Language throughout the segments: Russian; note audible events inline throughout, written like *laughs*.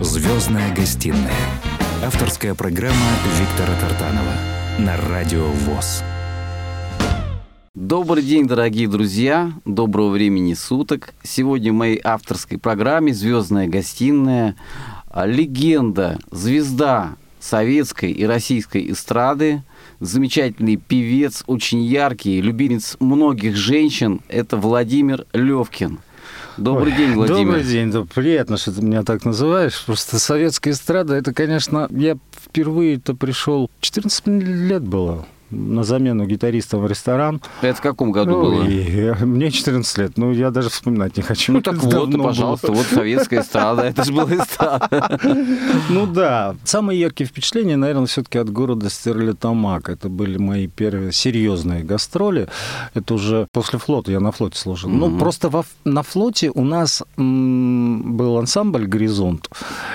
Звездная гостиная. Авторская программа Виктора Тартанова на Радио ВОЗ. Добрый день, дорогие друзья. Доброго времени суток. Сегодня в моей авторской программе «Звездная гостиная» легенда, звезда советской и российской эстрады, замечательный певец, очень яркий, любимец многих женщин, это Владимир Левкин. Добрый день, Владимир. Добрый день. Да, приятно, что ты меня так называешь. Просто советская эстрада, это, конечно, я впервые-то пришел, 14 лет было на замену гитариста в ресторан. Это в каком году ну, было? И, мне 14 лет, ну я даже вспоминать не хочу. Ну так вот, пожалуйста, было. вот советская эстрада, это же была эстрада. *laughs* Ну да. Самые яркие впечатления, наверное, все-таки от города Стерлитамак. Это были мои первые серьезные гастроли. Это уже после флота, я на флоте служил. Ну просто на флоте у нас был ансамбль «Горизонт»,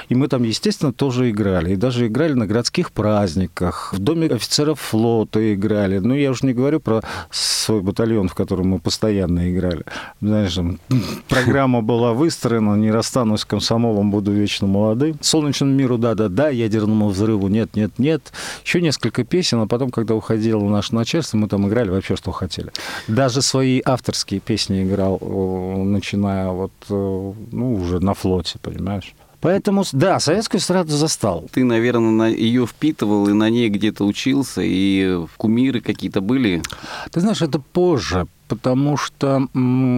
и мы там, естественно, тоже играли. И даже играли на городских праздниках, в доме офицеров флота, играли. Ну, я уже не говорю про свой батальон, в котором мы постоянно играли. Знаешь, *laughs* программа была выстроена, не расстанусь с комсомолом, буду вечно молодым. Солнечному миру да-да-да, ядерному взрыву нет-нет-нет. Еще несколько песен, а потом, когда уходило наше начальство, мы там играли вообще, что хотели. Даже свои авторские песни играл, начиная вот, ну, уже на флоте, понимаешь? Поэтому, да, советскую эстраду застал. Ты, наверное, ее впитывал и на ней где-то учился, и кумиры какие-то были? Ты знаешь, это позже, потому что,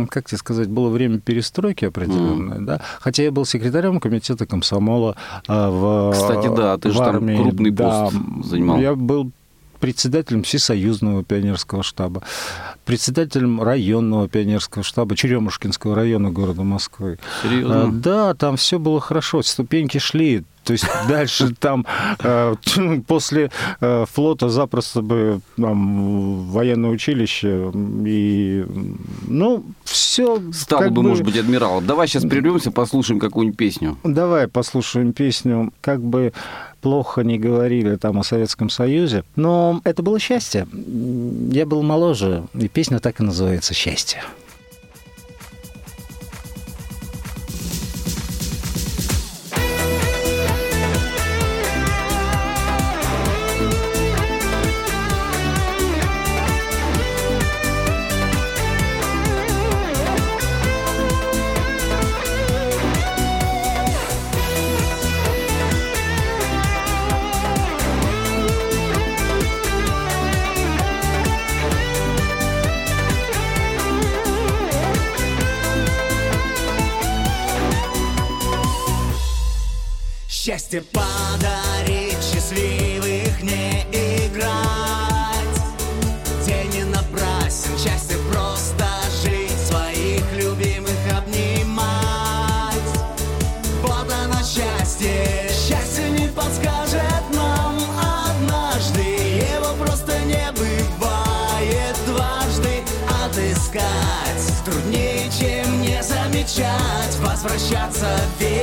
как тебе сказать, было время перестройки определенное, mm. да. Хотя я был секретарем комитета комсомола а, в Кстати, да, ты же армии. там крупный пост да, занимал. Я был председателем Всесоюзного пионерского штаба, председателем районного пионерского штаба Черемушкинского района города Москвы. Серьезно? А, да, там все было хорошо, ступеньки шли. То есть дальше там э, *laughs* после э, флота запросто бы там, военное училище и ну все. Стал бы, может быть, адмиралом. Давай сейчас прервемся, послушаем какую-нибудь песню. Давай послушаем песню. Как бы плохо не говорили там о Советском Союзе, но это было счастье. Я был моложе, и песня так и называется «Счастье». Счастье подарить счастливых не играть. День не напрасен, счастье просто жить Своих любимых обнимать. Вот оно счастье, счастье не подскажет нам однажды Его просто не бывает дважды Отыскать. Труднее, чем не замечать Возвращаться, верить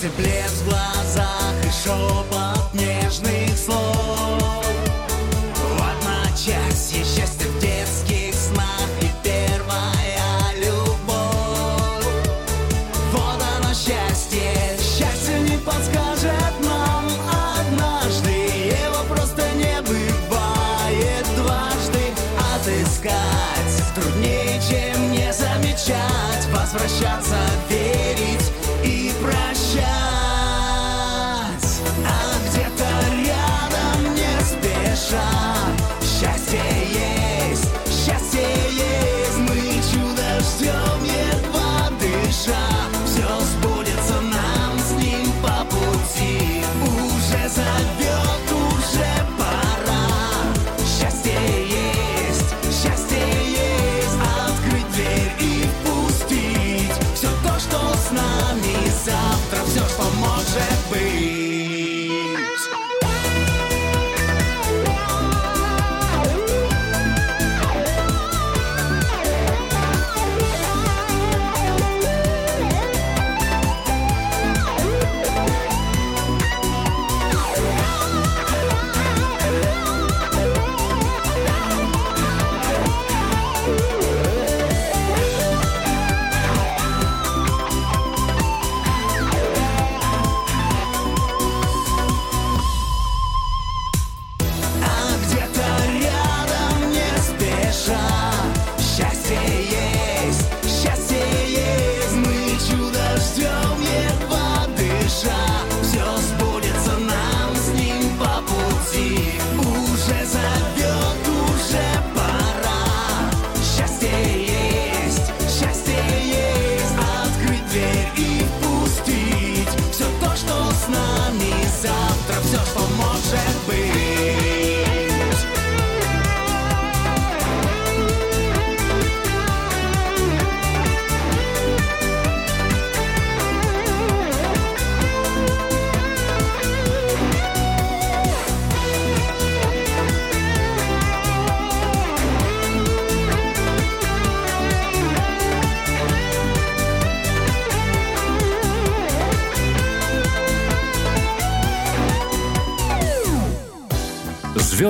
Счастье, блеск в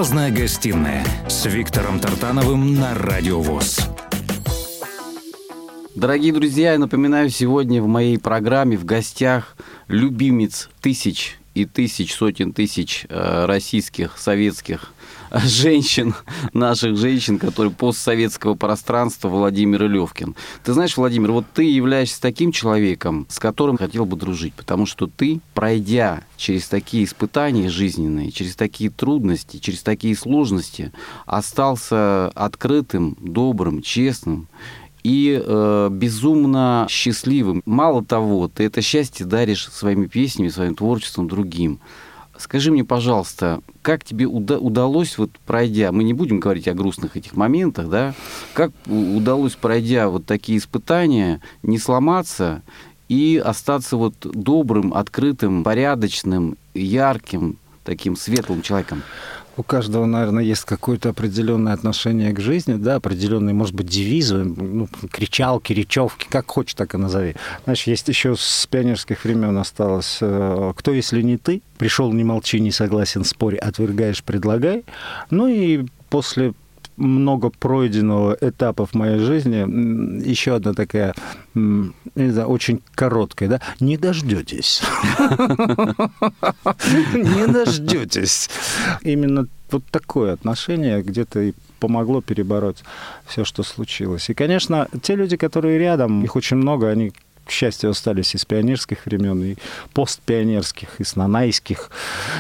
Звездная гостиная с Виктором Тартановым на Радио ВОЗ. Дорогие друзья, я напоминаю, сегодня в моей программе в гостях любимец тысяч и тысяч, сотен тысяч э, российских, советских *laughs* женщин, наших женщин, которые постсоветского пространства Владимир Левкин. Ты знаешь, Владимир, вот ты являешься таким человеком, с которым хотел бы дружить, потому что ты, пройдя через такие испытания жизненные, через такие трудности, через такие сложности, остался открытым, добрым, честным и э, безумно счастливым. Мало того, ты это счастье даришь своими песнями, своим творчеством другим. Скажи мне, пожалуйста, как тебе уда- удалось, вот пройдя, мы не будем говорить о грустных этих моментах, да, как удалось, пройдя вот такие испытания, не сломаться и остаться вот добрым, открытым, порядочным, ярким, таким светлым человеком? У каждого, наверное, есть какое-то определенное отношение к жизни, да, определенные, может быть, девизы, ну, кричалки, речевки, как хочешь, так и назови. Знаешь, есть еще с пионерских времен осталось э, «Кто, если не ты?» Пришел, не молчи, не согласен, спорь, отвергаешь, предлагай. Ну и после много пройденного этапов моей жизни. Еще одна такая, не знаю, очень короткая, да, не дождетесь. *laughs* Не дождетесь. Именно вот такое отношение где-то и помогло перебороть все, что случилось. И, конечно, те люди, которые рядом, их очень много, они к счастью, остались из пионерских времен, и постпионерских, и с нанайских,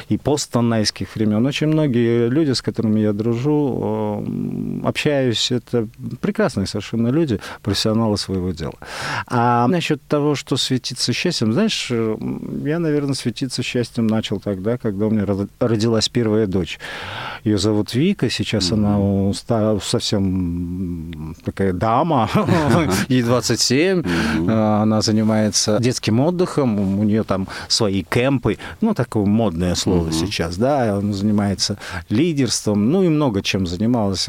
и постнанайских времен. Очень многие люди, с которыми я дружу, э, общаюсь, это прекрасные совершенно люди, профессионалы своего дела. А насчет того, что светиться счастьем, знаешь, э, я, наверное, светиться счастьем начал тогда, когда у меня родилась первая дочь. Ее зовут Вика, сейчас mm-hmm. она совсем такая дама, *laughs* ей 27, mm-hmm. Она занимается детским отдыхом, у нее там свои кемпы, ну, такое модное слово угу. сейчас, да, она занимается лидерством, ну, и много чем занималась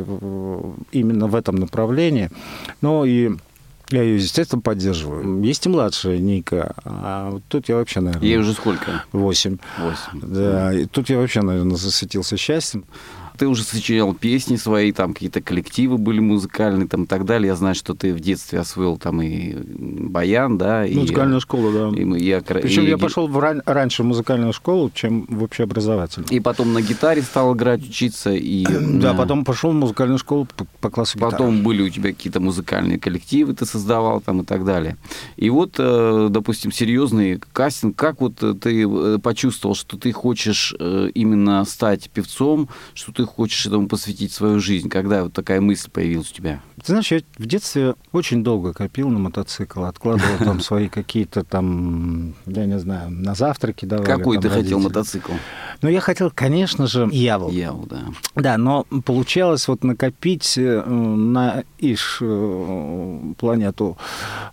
именно в этом направлении. Ну, и я ее, естественно, поддерживаю. Есть и младшая Ника, а вот тут я вообще, наверное... Ей уже сколько? Восемь. Восемь. Да, и тут я вообще, наверное, засветился счастьем ты уже сочинял песни свои, там какие-то коллективы были музыкальные, там и так далее. Я знаю, что ты в детстве освоил там и баян, да. И, Музыкальную школу, да. И, и, и, Причем и, я пошел в ран... раньше в музыкальную школу, чем в общеобразовательную. И потом на гитаре стал играть, учиться. И, *clears throat* да, потом пошел в музыкальную школу по, по классу гитары. Потом были у тебя какие-то музыкальные коллективы, ты создавал там и так далее. И вот, э, допустим, серьезный кастинг. Как вот ты э, почувствовал, что ты хочешь э, именно стать певцом, что ты хочешь этому посвятить свою жизнь? Когда вот такая мысль появилась у тебя? Ты знаешь, я в детстве очень долго копил на мотоцикл, откладывал там *laughs* свои какие-то там, я не знаю, на завтраки давали. Какой ты хотел мотоцикл? Ну, я хотел, конечно же, Яву. Яву, да. Да, но получалось вот накопить э, на Иш э, планету,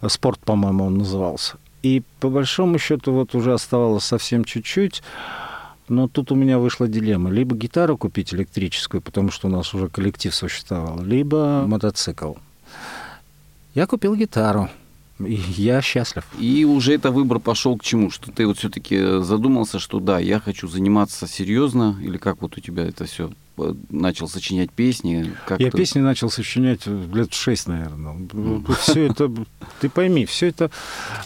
спорт, по-моему, он назывался. И по большому счету вот уже оставалось совсем чуть-чуть. Но тут у меня вышла дилемма. Либо гитару купить электрическую, потому что у нас уже коллектив существовал, либо мотоцикл. Я купил гитару. И я счастлив. И уже это выбор пошел к чему? Что ты вот все-таки задумался, что да, я хочу заниматься серьезно, или как вот у тебя это все начал сочинять песни? Как Я песни начал сочинять лет шесть, наверное. Все это, ты пойми, все это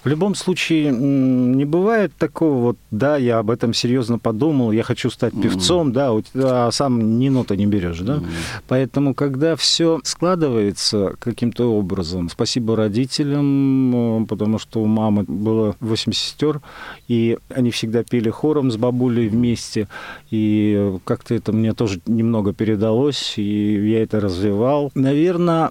в любом случае не бывает такого вот, да, я об этом серьезно подумал, я хочу стать певцом, да, а сам ни нота не берешь, да. Поэтому, когда все складывается каким-то образом, спасибо родителям, потому что у мамы было восемь сестер, и они всегда пели хором с бабулей вместе, и как-то это мне тоже не немного передалось, и я это развивал. Наверное,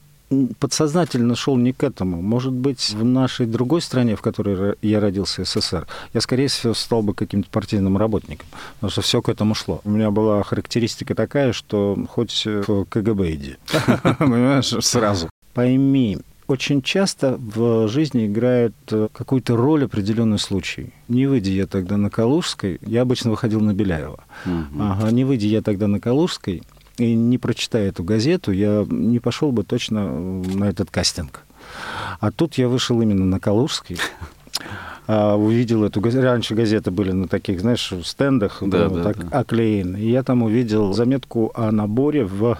подсознательно шел не к этому. Может быть, в нашей другой стране, в которой я родился, СССР, я, скорее всего, стал бы каким-то партийным работником, потому что все к этому шло. У меня была характеристика такая, что хоть в КГБ иди, *laughs* понимаешь, сразу. Пойми, очень часто в жизни играет э, какую-то роль определенный случай. Не выйдя я тогда на Калужской, я обычно выходил на Беляева. Угу. Ага, не выйдя я тогда на Калужской и не прочитая эту газету, я не пошел бы точно на этот кастинг. А тут я вышел именно на Калужский. а, увидел эту газету. Раньше газеты были на таких, знаешь, стендах Да, вот да, так да. оклеены. И я там увидел заметку о наборе в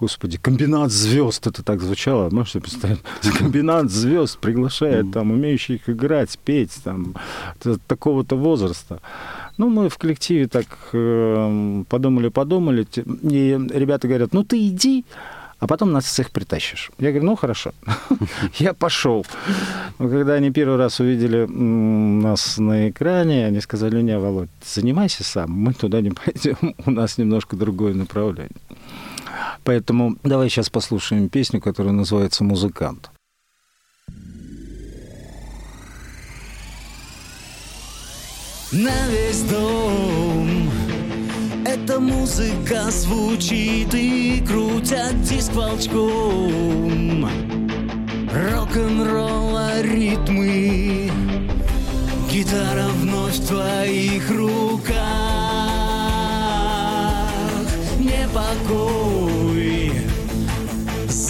Господи, комбинат звезд, это так звучало, можете представить? *laughs* Комбинат звезд приглашает там умеющих играть, петь, там, такого-то возраста. Ну, мы в коллективе так э, подумали-подумали, и ребята говорят, ну, ты иди, а потом нас всех притащишь. Я говорю, ну, хорошо. *laughs* Я пошел. Когда они первый раз увидели нас на экране, они сказали, не, Володь, занимайся сам, мы туда не пойдем, *laughs* у нас немножко другое направление. Поэтому давай сейчас послушаем песню, которая называется «Музыкант». На весь дом Эта музыка звучит и крутят диск волчком. Рок-н-ролла ритмы Гитара вновь в твоих руках. Непокой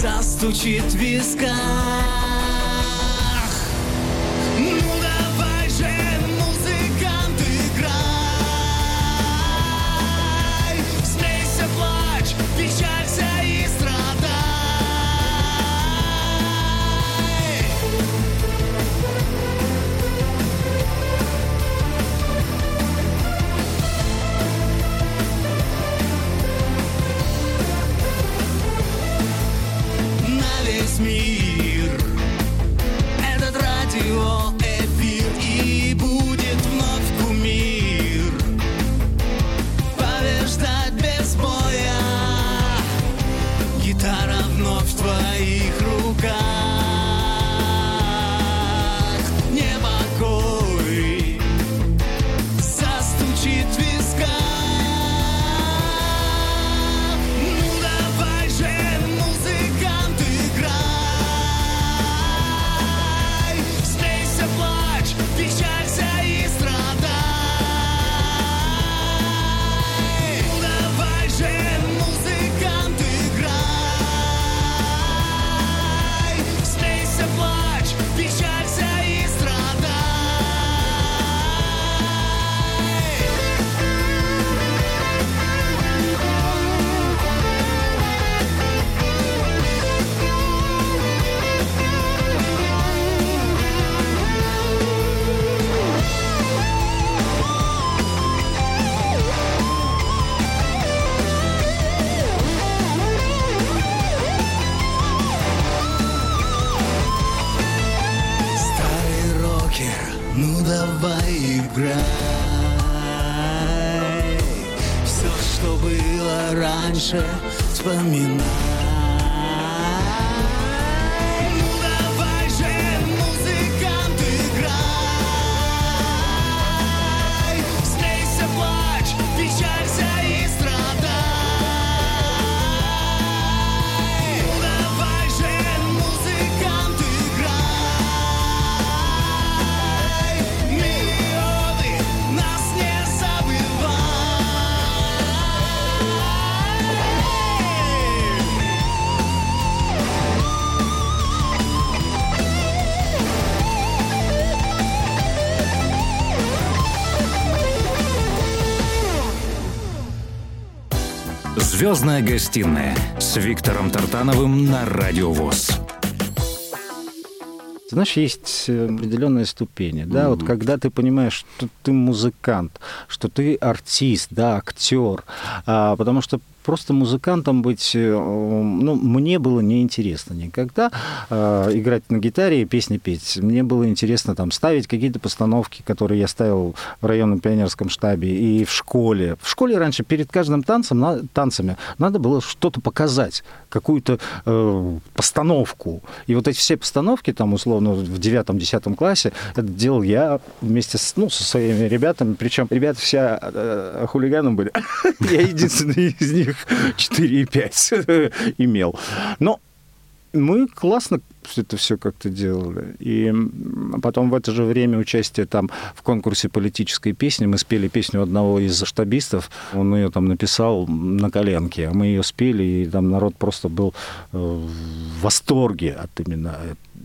Застучит в висках Звездная гостиная с Виктором Тартановым на Радио ВОЗ. Ты знаешь, есть э, определенные ступени, да, вот когда ты понимаешь, что ты музыкант, что ты артист, да, актер, а, потому что просто музыкантом быть, э, ну, мне было неинтересно никогда а, играть на гитаре и песни петь. Мне было интересно там ставить какие-то постановки, которые я ставил в районном пионерском штабе и в школе. В школе раньше перед каждым танцем, на- танцами надо было что-то показать, какую-то э, постановку. И вот эти все постановки, там, условно, в девятом-десятом классе, это делал я вместе с, ну, со своими ребятами. Причем ребята все э, хулиганом были. *laughs* Я единственный из них 4,5 *laughs* имел. Но мы классно это все как-то делали. И потом в это же время участие там в конкурсе политической песни. Мы спели песню одного из штабистов. Он ее там написал на коленке, а мы ее спели, и там народ просто был э, в восторге от именно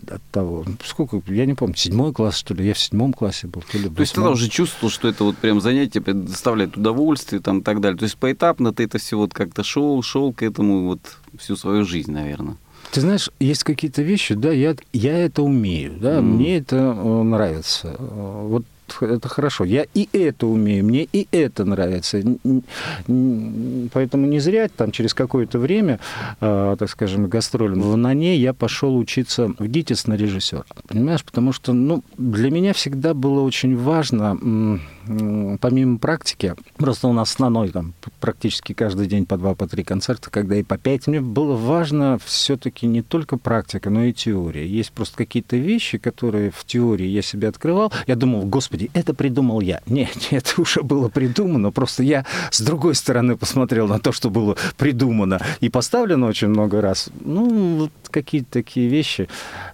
от того. Сколько, я не помню, седьмой класс, что ли, я в седьмом классе был. То, ли то есть тогда уже чувствовал, что это вот прям занятие доставляет удовольствие там и так далее. То есть поэтапно ты это все вот как-то шел, шел к этому вот всю свою жизнь, наверное. Ты знаешь, есть какие-то вещи, да, я, я это умею, да, mm. мне это э, нравится. Вот это хорошо. Я и это умею, мне и это нравится. Поэтому не зря там через какое-то время, э, так скажем, гастролем в Нане я пошел учиться в ГИТИС на режиссера. Понимаешь, потому что ну, для меня всегда было очень важно помимо практики, просто у нас основной там практически каждый день по два, по три концерта, когда и по пять, мне было важно все-таки не только практика, но и теория. Есть просто какие-то вещи, которые в теории я себе открывал. Я думал, господи, это придумал я. *laughs* Нет, это уже было придумано, просто я с другой стороны посмотрел на то, что было придумано и поставлено очень много раз. Ну, вот какие-то такие вещи,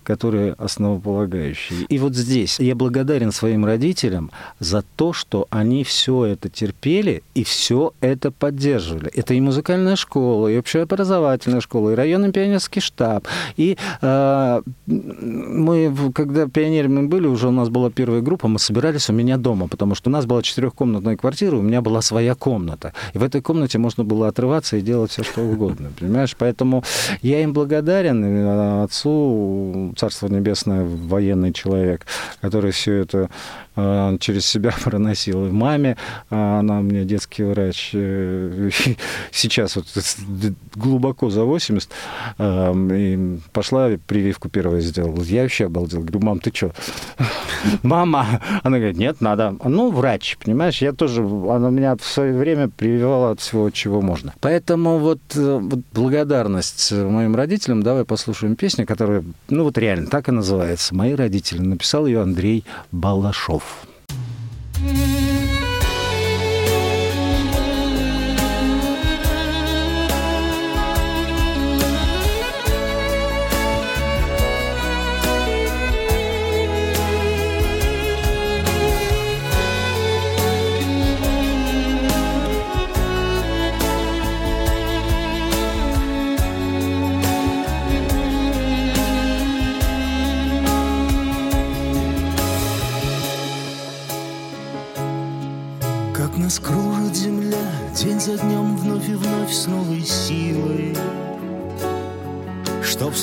которые основополагающие. И вот здесь я благодарен своим родителям за то, что они все это терпели и все это поддерживали. Это и музыкальная школа, и общеобразовательная школа, и районный пионерский штаб. И э, мы, когда пионерами были, уже у нас была первая группа, мы собирались у меня дома, потому что у нас была четырехкомнатная квартира, у меня была своя комната. И в этой комнате можно было отрываться и делать все, что угодно. *laughs* Понимаешь? Поэтому я им благодарен э, отцу, Царство Небесное, военный человек, который все это через себя *laughs* проносил. И маме, а она у меня детский врач, э, *laughs* сейчас вот глубоко за 80, и пошла прививку первую сделала. Я вообще обалдел. Говорю, мам, ты что? *laughs* Мама! Она говорит, нет, надо. Ну, врач, понимаешь, я тоже, она меня в свое время прививала от всего, чего можно. Поэтому вот, вот благодарность моим родителям, давай послушаем песню, которая, ну вот реально так и называется. Мои родители. Написал ее Андрей Балашов. За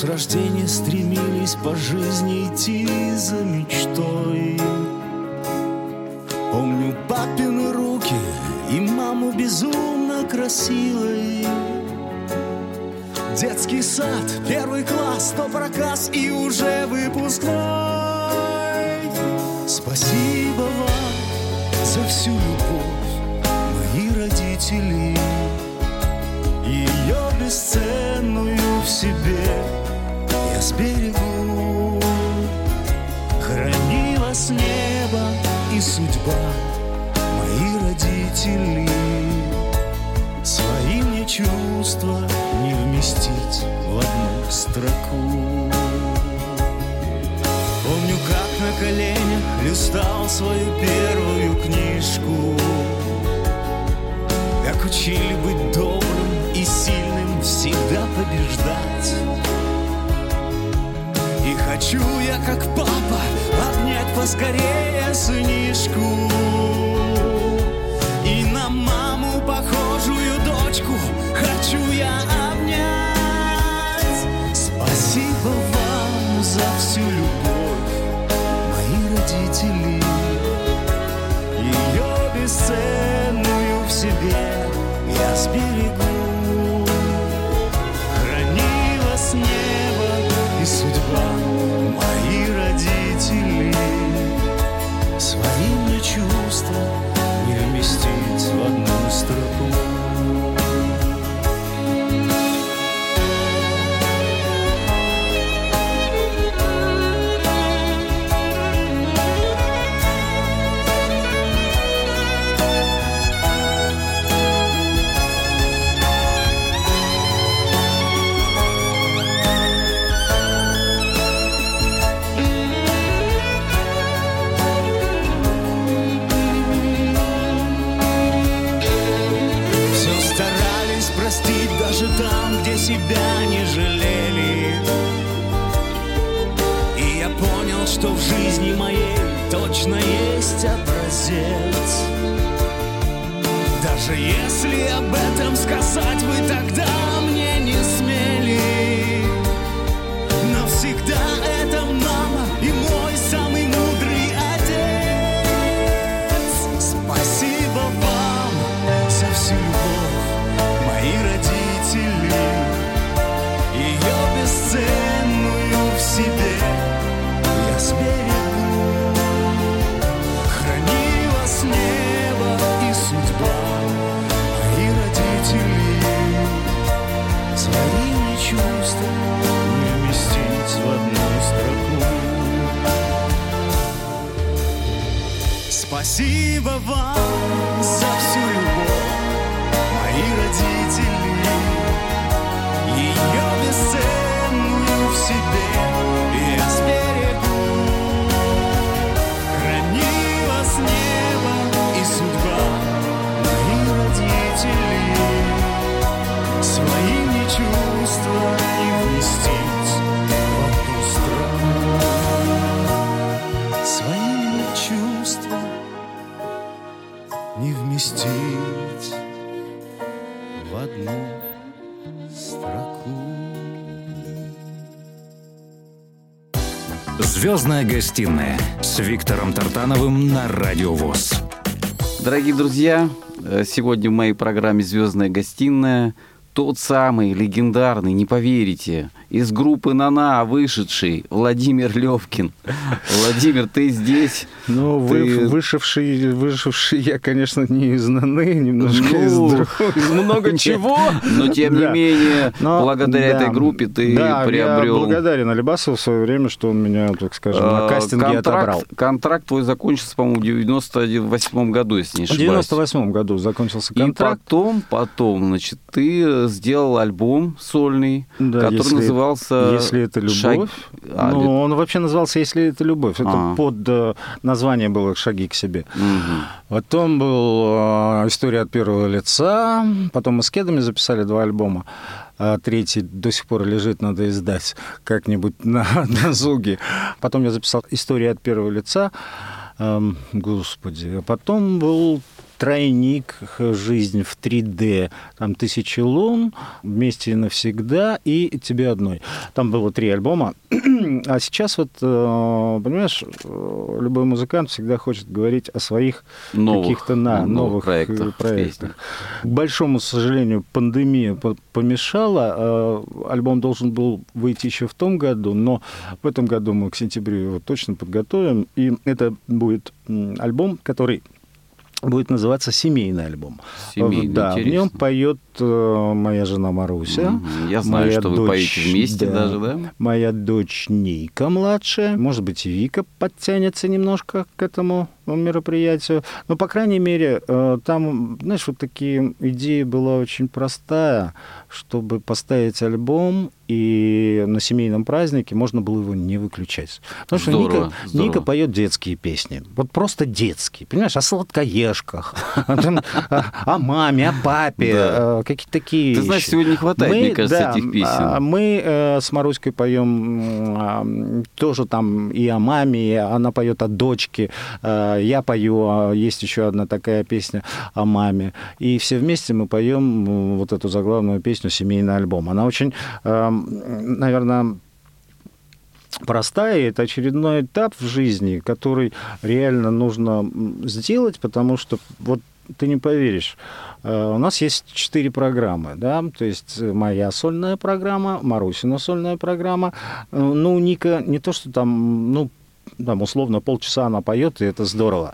с рождения стремились по жизни идти за мечтой. Помню папины руки и маму безумно красивой. Детский сад, первый класс, то проказ и уже выпускной. Спасибо вам за всю любовь родителей Ее бесценную в себе я сберегу Хранила с неба и судьба мои родители. Свои мне чувства не вместить в одну строку. Помню, как на коленях листал свою первую книжку. Как учили быть добрым и сильным, всегда побеждать. И хочу я, как папа, обнять поскорее сынишку. И на маму похожую дочку хочу я обнять. Спасибо вам за всю любовь, мои родители. Ее бесценную в себе я сберегу Звездная гостиная с Виктором Тартановым на Радио ВОЗ. Дорогие друзья, э, сегодня в моей программе «Звездная гостиная» тот самый легендарный, не поверите, из группы «Нана» вышедший Владимир Левкин. Владимир, ты здесь? Ну, Ты- вы, вышивший, вышивший я, конечно, не из Наны, немножко Ну, из, друг- *laughs* из много чего. Но тем не менее, благодаря да, этой группе ты приобрел... я благодарен Алибасову в свое время, что он меня, так скажем, на э, кастинге отобрал. Контракт твой закончился, по-моему, в 98 году, если не В ошибаюсь. 98 году закончился И контракт. потом, потом, значит, ты сделал альбом сольный, который если- назывался Если это любовь. «Шаг- а, ну, ли- он вообще назывался «Если это любовь». Это А. под э, название было «Шаги к себе». Мгм. Потом был э, «История от первого лица». Потом мы с Кедами записали два альбома. А третий до сих пор лежит, надо издать как-нибудь *laughs* на, на зуге. Потом я записал «История от первого лица». Эм, господи. А потом был тройник «Жизнь в 3D». Там «Тысячи лун», «Вместе и навсегда» и «Тебе одной». Там было три альбома. *clears throat* А сейчас вот, э, понимаешь, э, любой музыкант всегда хочет говорить о своих каких-то на, новых новых, проектах, э, проектах. К большому сожалению, пандемия по- помешала. Альбом должен был выйти еще в том году, но в этом году мы к сентябрю его точно подготовим. И это будет альбом, который будет называться «Семейный альбом». Семейный, да, в нем интересно. поет моя жена Маруся. Я знаю, моя что вы дочь, поете вместе да, даже, да? Моя дочь Ника младшая. Может быть, и Вика подтянется немножко к этому мероприятию. Но, по крайней мере, э, там, знаешь, вот такие идеи была очень простая, чтобы поставить альбом, и на семейном празднике можно было его не выключать. Потому что Здорово, Ника, здорово. Ника поет детские песни. Вот просто детские. Понимаешь, о сладкоежках, о маме, о папе, э, какие-то такие Ты знаешь, вещи. сегодня не хватает, мне кажется, да, этих песен. а, Мы э, с Маруськой поем а, тоже там и о маме, и она поет о дочке, э, я пою, а есть еще одна такая песня о маме. И все вместе мы поем вот эту заглавную песню «Семейный альбом». Она очень, наверное, простая, это очередной этап в жизни, который реально нужно сделать, потому что вот ты не поверишь, э, у нас есть четыре программы, да, то есть э, моя сольная программа, Марусина сольная программа, Э, ну, Ника не то, что там, ну, там, условно, полчаса она поет, и это здорово.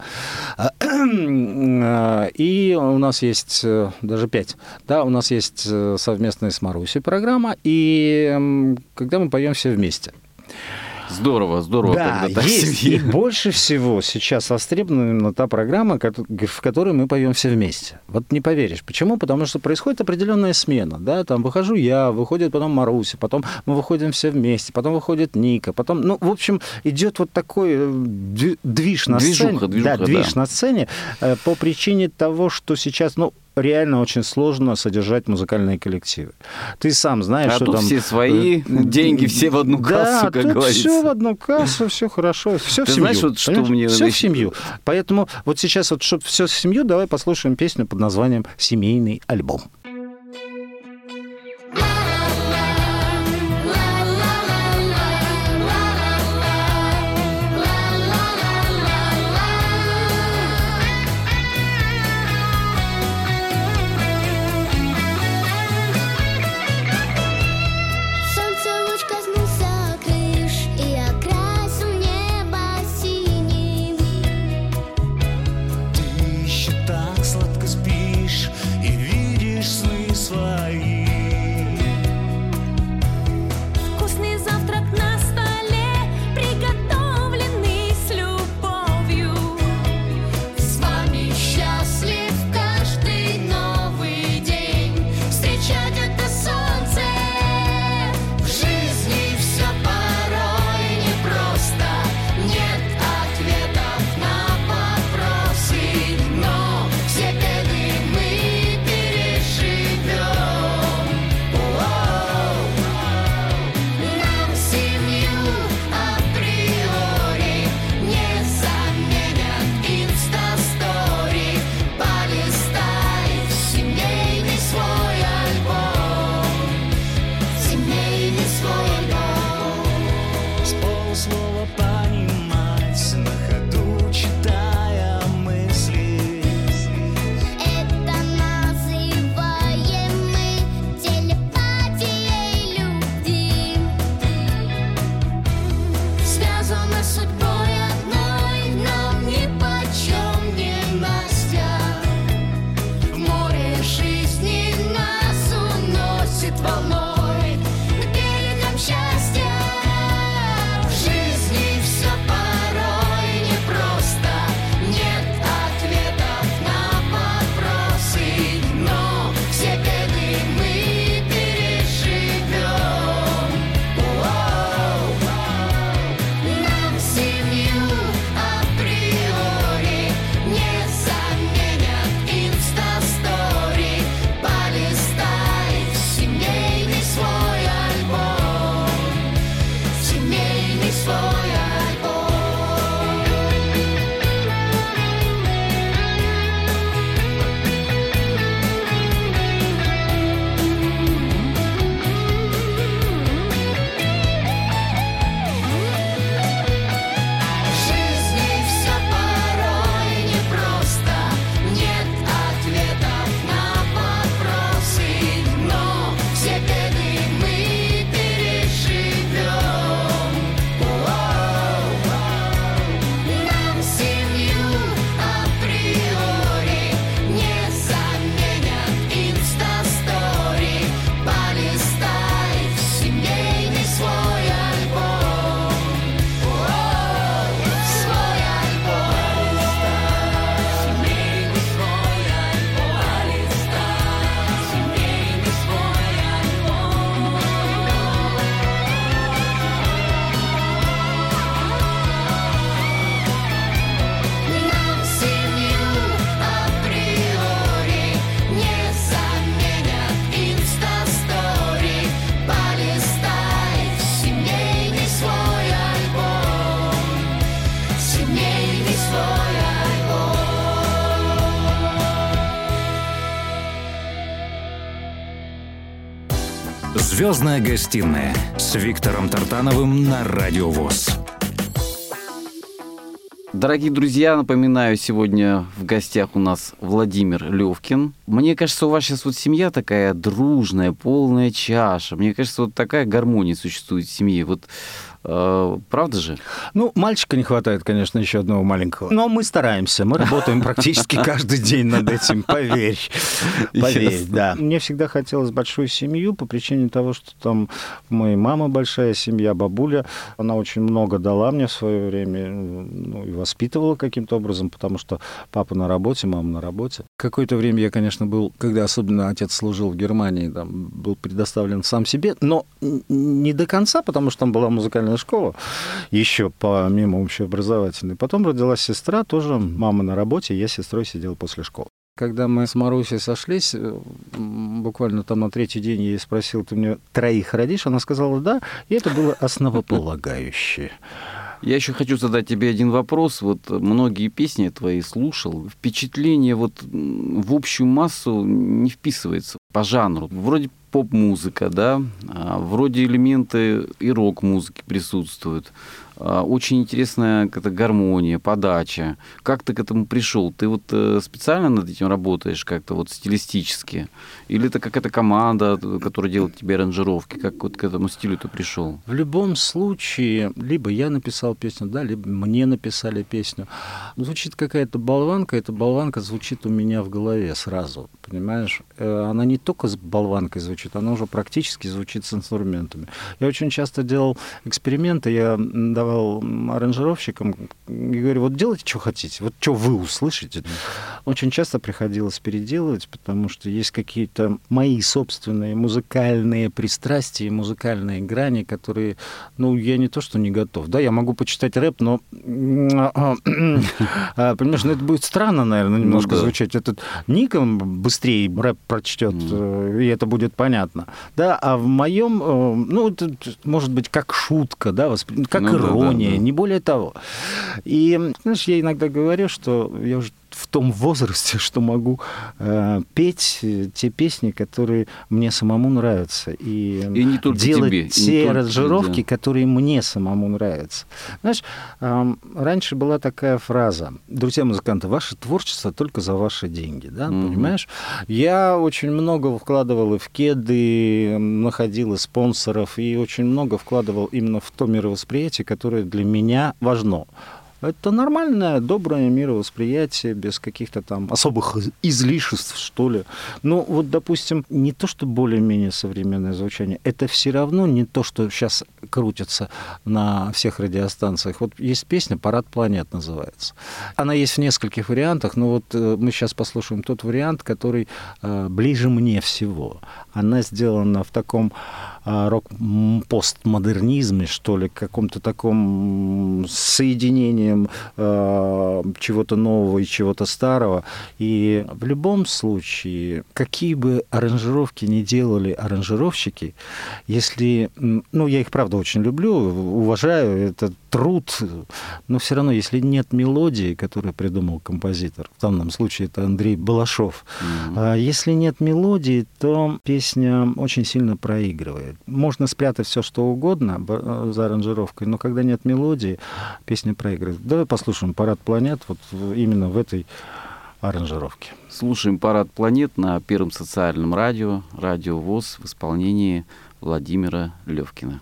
*clears throat* Э, И у нас есть э, даже пять. Да, у нас есть э, совместная с Марусей программа, и когда мы поем все вместе. Здорово, здорово, Да, есть. И больше всего сейчас востребована именно та программа, в которой мы поем все вместе. Вот не поверишь. Почему? Потому что происходит определенная смена. Да? Там выхожу я, выходит потом Маруся, потом мы выходим все вместе, потом выходит Ника, потом, ну, в общем, идет вот такой э, дви- движ на Движуха, сцене. движуха, да, движ да. на сцене э, по причине того, что сейчас, ну, реально очень сложно содержать музыкальные коллективы. Ты сам знаешь, А что там... все свои, э, деньги все в одну кассу, да, как тут говорится. все в одну кассу, все хорошо, все в Ты семью. знаешь, вот что понимаешь? мне Все в семью. Поэтому вот сейчас вот, чтобы все в семью, давай послушаем песню под названием «Семейный альбом». Звездная гостиная с Виктором Тартановым на Радио ВОЗ. Дорогие друзья, напоминаю, сегодня в гостях у нас Владимир Левкин. Мне кажется, у вас сейчас вот семья такая дружная, полная чаша. Мне кажется, вот такая гармония существует в семье. Вот правда же? Ну, мальчика не хватает, конечно, еще одного маленького. Но мы стараемся, мы работаем практически *laughs* каждый день над этим, поверь. Поверь, да. Мне всегда хотелось большую семью по причине того, что там у моей мамы большая семья, бабуля. Она очень много дала мне в свое время, ну, и воспитывала каким-то образом, потому что папа на работе, мама на работе. Какое-то время я, конечно, был, когда особенно отец служил в Германии, там, был предоставлен сам себе, но не до конца, потому что там была музыкальная школа, еще помимо общеобразовательной. Потом родилась сестра, тоже мама на работе, я с сестрой сидел после школы. Когда мы с Марусей сошлись, э, буквально там на третий день я ей спросил, ты мне троих родишь? Она сказала да, и это было основополагающее. Я еще хочу задать тебе один вопрос. Вот многие песни твои слушал. Впечатление вот в общую массу не вписывается по жанру. Вроде поп-музыка, да, а вроде элементы и рок-музыки присутствуют. А, Очень интересная какая-то гармония, подача. Как ты к этому пришел? Ты вот э, специально над этим работаешь как-то вот стилистически? Или это какая-то команда, которая делает тебе аранжировки? Как вот к этому стилю ты пришел? В любом случае, либо я написал песню, да, либо мне написали песню. Звучит какая-то болванка, эта болванка звучит у меня в голове сразу, понимаешь? Э, Она не только с болванкой звучит, она уже практически звучит с инструментами. Я очень часто делал эксперименты, я давал аранжировщикам и говорю, вот делайте, что хотите, вот что вы услышите. Очень часто приходилось переделывать, потому что есть какие-то мои собственные музыкальные пристрастия, музыкальные грани, которые, ну, я не то, что не готов. Да, я могу почитать рэп, но, а, *clears throat* понимаешь, ну, это будет странно, наверное, немножко да. звучать. Этот Ника быстрее рэп прочтет, э, и это будет понятно. Да, а в моем, э, ну, это, может быть, как шутка, да, как Ну да, да, ирония, да. не более того. И, знаешь, я иногда говорю, что я уже в том возрасте, *laughs* что могу э, петь э, те песни, которые мне самому нравятся, и, И не только делать тебе, и не те только тебе, аранжировки, да. которые мне самому нравятся. Знаешь, эм, раньше была такая фраза: "Друзья музыканты, ваше творчество только за ваши деньги", да, Мгм. понимаешь? Я очень много вкладывал и в кеды, находил и спонсоров, и очень много вкладывал именно в то мировосприятие, которое для меня важно. Это нормальное, доброе мировосприятие, без каких-то там особых из- излишеств, что ли. Ну, вот, допустим, не то, что более-менее современное звучание, это все равно не то, что сейчас крутится на всех радиостанциях. Вот есть песня «Парад планет» называется. Она есть в нескольких вариантах, но вот э, мы сейчас послушаем тот вариант, который э, ближе мне всего. Она сделана в таком рок-постмодернизме, что ли, каком-то таком соединением э, чего-то нового и чего-то старого. И в любом случае, какие бы аранжировки ни делали аранжировщики, если, ну, я их, правда, очень люблю, уважаю, это труд, но все равно, если нет мелодии, которую придумал композитор, в данном случае это Андрей Балашов, а Если нет мелодии, то песня очень сильно проигрывает. Можно спрятать все, что угодно э, за аранжировкой, но когда нет мелодии, песня проигрывает. Давай послушаем «Парад планет» вот именно в этой аранжировке. Слушаем «Парад планет» на Первом социальном радио, радио ВОЗ в исполнении Владимира Левкина.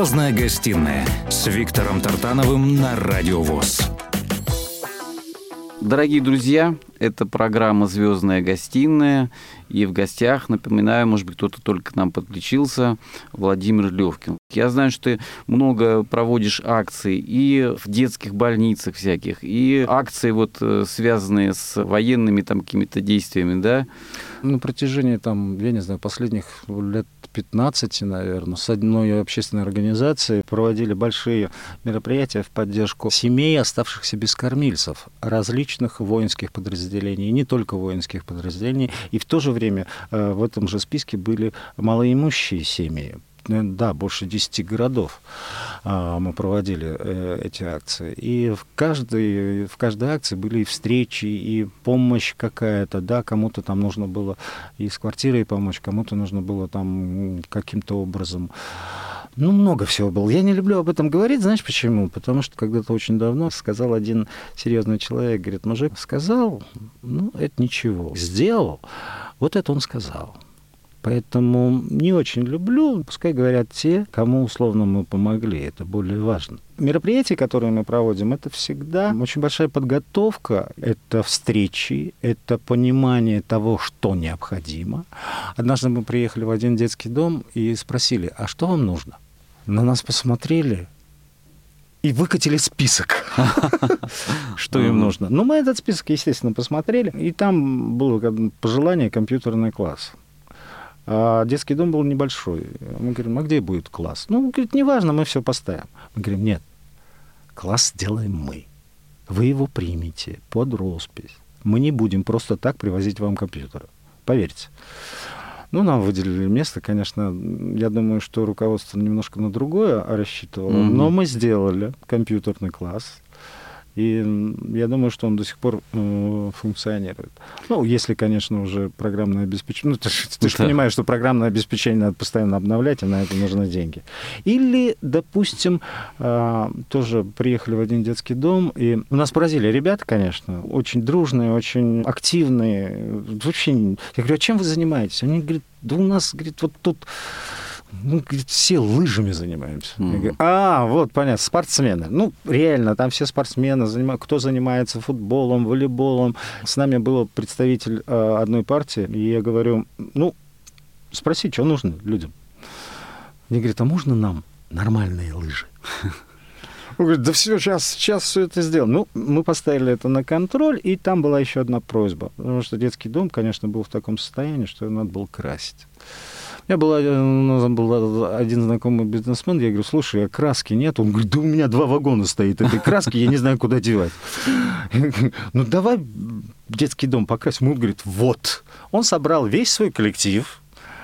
Звездная гостиная с Виктором Тартановым на Радио ВОЗ. Дорогие друзья, это программа «Звездная гостиная». И в гостях, напоминаю, может быть, кто-то только к нам подключился, Владимир Левкин. Я знаю, что ты много проводишь акций и в детских больницах всяких, и акции, вот, э, связанные с военными там какими-то действиями, да? На протяжении, там, я не знаю, последних лет 15, наверное, с одной общественной организацией проводили большие мероприятия в поддержку семей, оставшихся без кормильцев, различных воинских подразделений, и не только воинских подразделений. И в то же время э, в этом же списке были малоимущие семьи, Э, да, больше 10 городов а, мы проводили э, эти акции. И в каждой, в каждой акции были и встречи, и помощь какая-то, да, кому-то там нужно было и с квартирой помочь, кому-то нужно было там каким-то образом ну, много всего было. Я не люблю об этом говорить, знаешь почему? Потому что когда-то очень давно сказал один серьезный человек, говорит, мужик сказал, ну, это ничего. Сделал, вот это он сказал. Поэтому не очень люблю, пускай говорят те, кому условно мы помогли, это более важно. Мероприятия, которые мы проводим, это всегда очень большая подготовка, это встречи, это понимание того, что необходимо. Однажды мы приехали в один детский дом и спросили, а что вам нужно? На нас посмотрели, и выкатили список, *laughs* что им нужно. Ну, мы этот список, естественно, посмотрели, и там было пожелание компьютерный класс. А детский дом был небольшой. Мы говорим, а где будет класс? Ну, говорит, неважно, мы все поставим. Мы говорим, нет, класс сделаем мы. Вы его примете под роспись. Мы не будем просто так привозить вам компьютер. Поверьте. Ну, нам выделили место, конечно, я думаю, что руководство немножко на другое рассчитывало, mm-hmm. но мы сделали компьютерный класс. И я думаю, что он до сих пор э, функционирует. Ну, если, конечно, уже программное обеспечение... Ну, ты, ты же понимаешь, что программное обеспечение надо постоянно обновлять, и на это нужны деньги. Или, допустим, э, тоже приехали в один детский дом, и у нас поразили ребята, конечно, очень дружные, очень активные. Вообще, я говорю, а чем вы занимаетесь? Они говорят, да у нас, говорит, вот тут ну, говорит, все лыжами занимаемся. Mm. Я говорю, а, вот, понятно, спортсмены. Ну, реально, там все спортсмены, занимают, кто занимается футболом, волейболом. С нами был представитель э, одной партии, и я говорю, ну, спроси, что нужно людям. Мне говорит, а можно нам нормальные лыжи? *laughs* Он говорит, да все, сейчас, сейчас все это сделаем. Ну, мы поставили это на контроль, и там была еще одна просьба. Потому что детский дом, конечно, был в таком состоянии, что его надо было красить. Я был, у нас был один знакомый бизнесмен, я говорю, слушай, а краски нет? Он говорит, да у меня два вагона стоит этой краски, я не знаю, куда девать. Ну, давай детский дом покрасим. Он говорит, вот. Он собрал весь свой коллектив,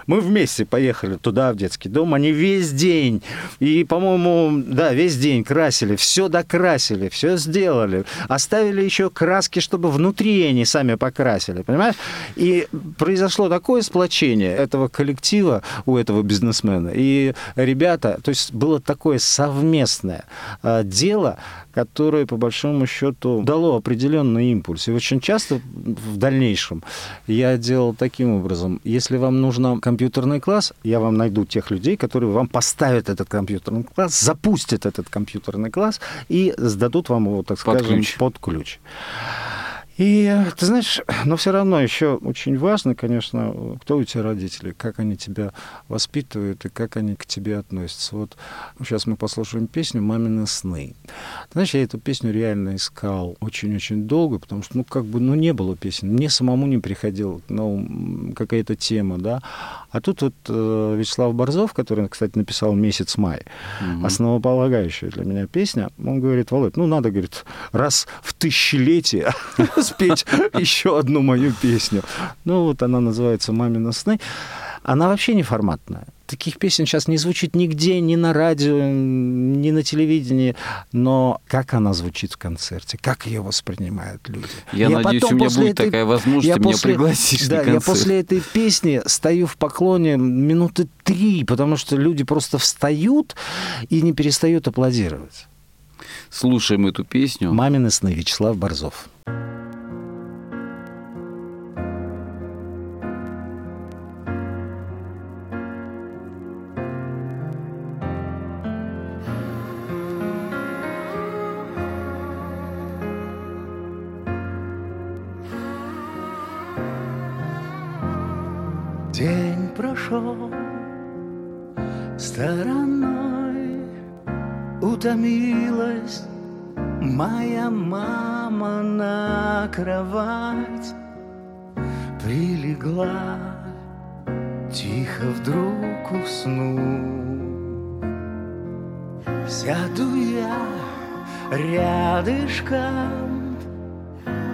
мы вместе поехали туда, в детский дом. Они весь день, и, по-моему, да, весь день красили, все докрасили, все сделали. Оставили еще краски, чтобы внутри они сами покрасили, понимаешь? И произошло такое сплочение этого коллектива у этого бизнесмена. И ребята, то есть было такое совместное а, дело, которое, по большому счету, дало определенный импульс. И очень часто в дальнейшем я делал таким образом. Если вам нужно компьютерный класс, я вам найду тех людей, которые вам поставят этот компьютерный класс, запустят этот компьютерный класс и сдадут вам его, так под скажем, ключ. под ключ. И ты знаешь, но все равно еще очень важно, конечно, кто у тебя родители, как они тебя воспитывают и как они к тебе относятся. Вот сейчас мы послушаем песню «Мамины сны». Ты знаешь, я эту песню реально искал очень-очень долго, потому что, ну, как бы, ну, не было песен. Мне самому не приходила ну, какая-то тема, да. А тут вот э, Вячеслав Борзов, который, кстати, написал «Месяц май», угу. основополагающая для меня песня, он говорит, Володь, ну, надо, говорит, раз в тысячелетие спеть еще одну мою песню. Ну, вот она называется «Мамина сны». Она вообще не форматная. Таких песен сейчас не звучит нигде, ни на радио, ни на телевидении. Но как она звучит в концерте, как ее воспринимают люди. Я, я надеюсь, у меня будет этой... такая возможность, ты меня после... пригласишь да, на концерт. Я после этой песни стою в поклоне минуты три, потому что люди просто встают и не перестают аплодировать. Слушаем эту песню. «Мамины сны» Вячеслав Борзов. День прошел стороной, утомилась моя мама на кровать прилегла, тихо вдруг усну. Сяду я рядышком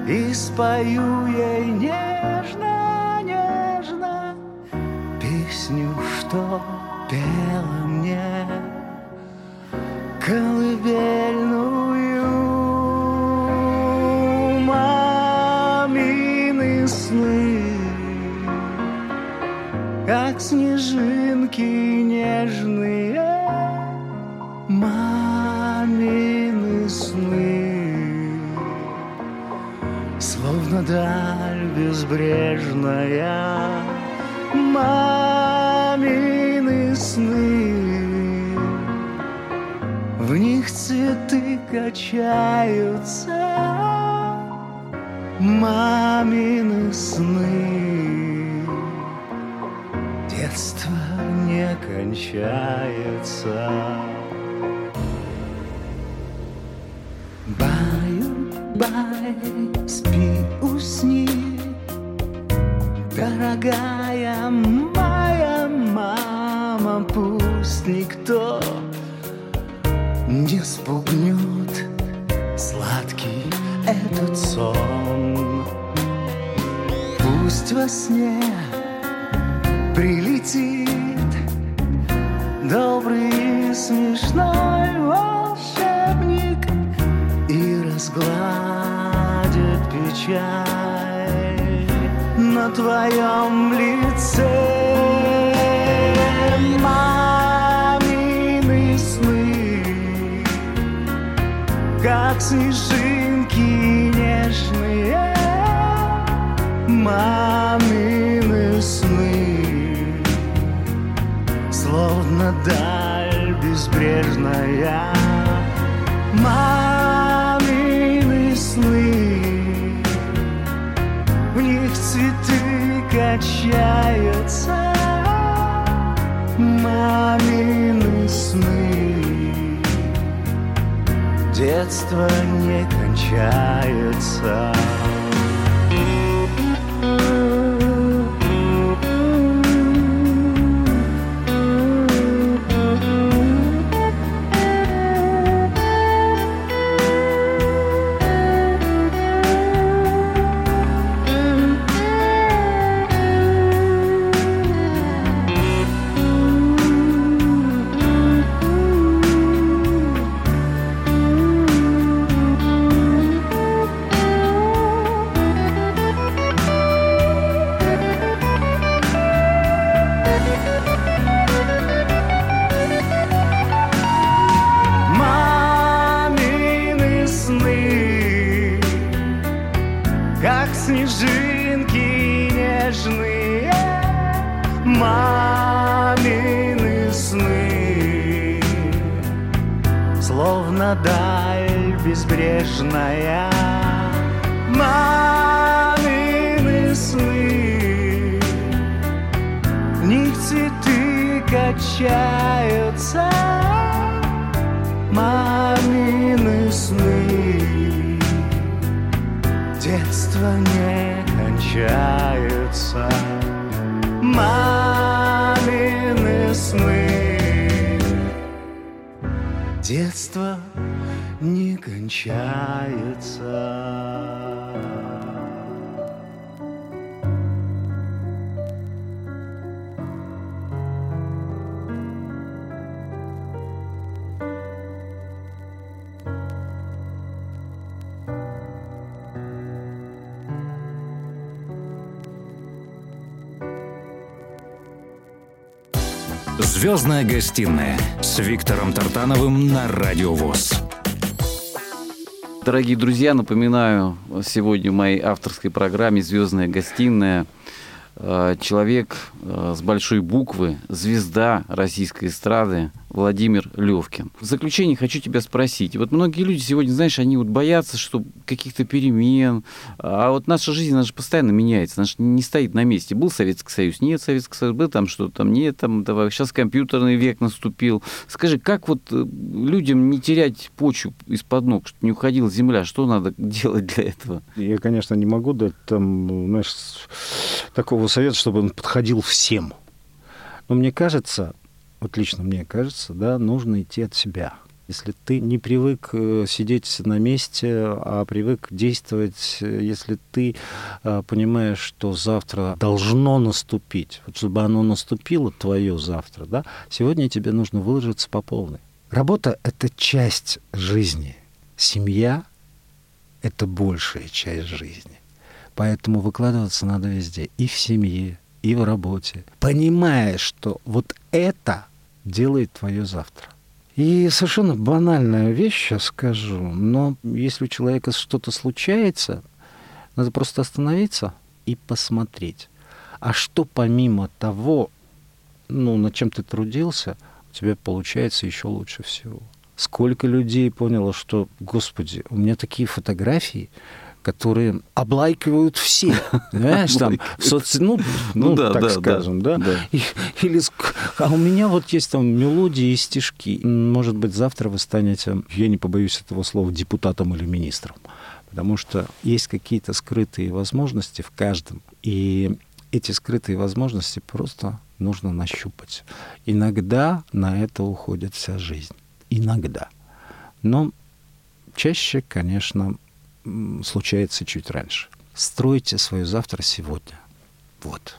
и спою ей нежно, нежно песню, что пела мне колыбельную снежинки нежные, мамины сны, словно даль безбрежная, мамины сны. В них цветы качаются, мамины сны. Кончается. Баю-бай, спи, усни, Дорогая моя мама, пусть никто не спугнет сладкий этот сон. Пусть во сне прилетит добрый и смешной волшебник и разгладит печаль на твоем лице. Мамины сны, как снежинки нежные, мамины безбрежная, мамины сны, в них цветы качаются, мамины сны. Детство не кончается. Звездная гостиная с Виктором Тартановым на Радио ВОЗ. Дорогие друзья, напоминаю, сегодня в моей авторской программе «Звездная гостиная» э, человек э, с большой буквы, звезда российской эстрады Владимир Левкин. В заключение хочу тебя спросить. Вот многие люди сегодня, знаешь, они вот боятся, что каких-то перемен, а вот наша жизнь, она же постоянно меняется, она же не стоит на месте. Был Советский Союз, нет Советский Союз, был там что-то, там нет, там, давай, сейчас компьютерный век наступил. Скажи, как вот э, людям не терять почву из-под ног, чтобы не уходила земля, что надо *laughs* делать для этого? Я, конечно, не могу дать там, знаешь, такого совета, чтобы он подходил всем. Но мне кажется, вот лично мне кажется, да, нужно идти от себя. Если ты не привык э, сидеть на месте, а привык действовать, э, если ты э, понимаешь, что завтра должно наступить, вот чтобы оно наступило, твое завтра, да, сегодня тебе нужно выложиться по полной. Работа — это часть жизни. Семья — это большая часть жизни. Поэтому выкладываться надо везде. И в семье, и в работе. Понимая, что вот это делает твое завтра. И совершенно банальная вещь сейчас скажу, но если у человека что-то случается, надо просто остановиться и посмотреть. А что помимо того, ну, над чем ты трудился, у тебя получается еще лучше всего. Сколько людей поняло, что, господи, у меня такие фотографии, которые облайкивают все, знаешь, там, в соц... ну, ну, Ну да, так да, скажем, да. да. И- или, а у меня вот есть там мелодии и стишки. Может быть, завтра вы станете, я не побоюсь этого слова, депутатом или министром, потому что есть какие-то скрытые возможности в каждом, и эти скрытые возможности просто нужно нащупать. Иногда на это уходит вся жизнь. Иногда. Но чаще, конечно, случается чуть раньше. Стройте свое завтра сегодня. Вот.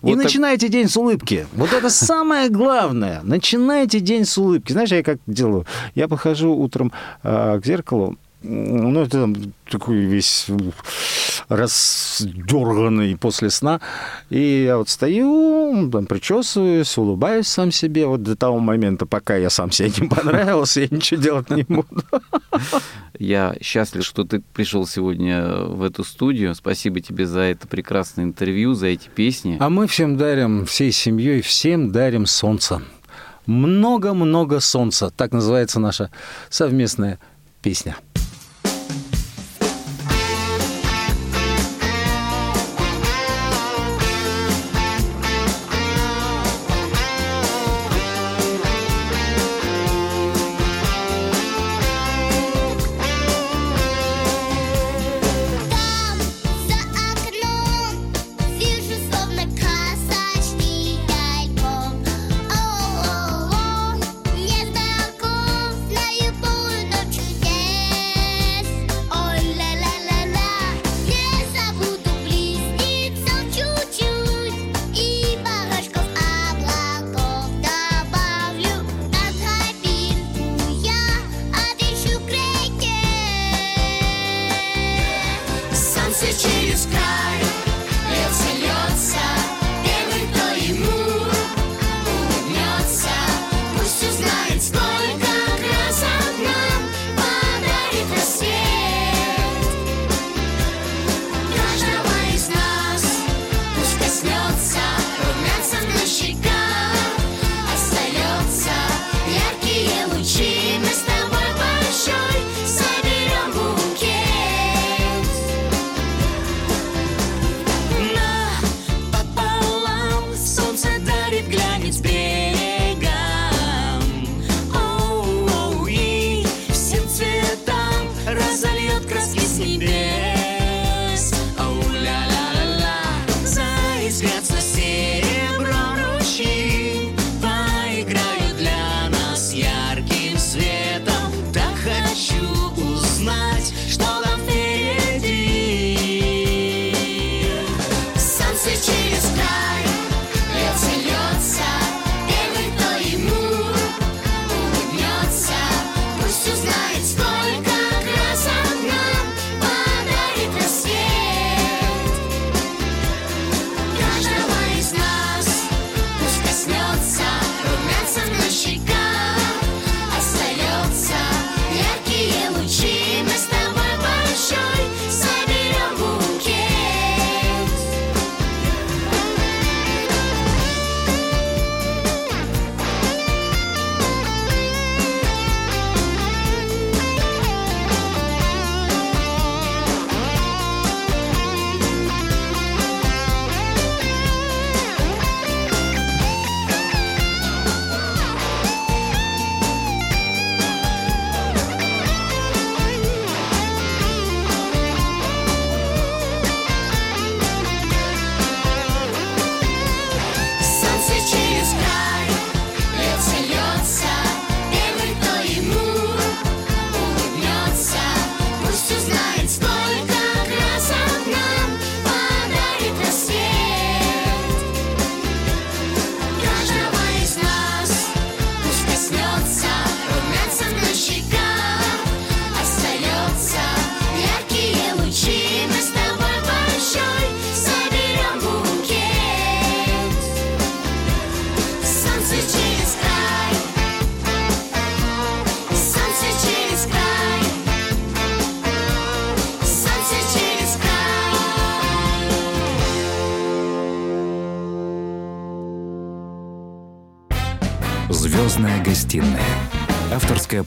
Вот и так- начинайте день с улыбки. Вот это самое главное. Начинайте день с улыбки. Знаешь, я как делаю? Я подхожу утром а, к зеркалу, ну, это там такой весь раздерганный после сна. И я вот стою, там, причесываюсь, улыбаюсь сам себе. Вот до того момента, пока я сам себе не понравился, *laughs* я ничего делать не буду. Я счастлив, что ты пришел сегодня в эту студию. Спасибо тебе за это прекрасное интервью, за эти песни. А мы всем дарим, всей семьей, всем дарим солнце. Много-много солнца. Так называется наша совместная песня.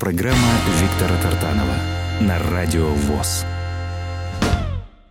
Программа Виктора Тартанова на Радио ВОЗ.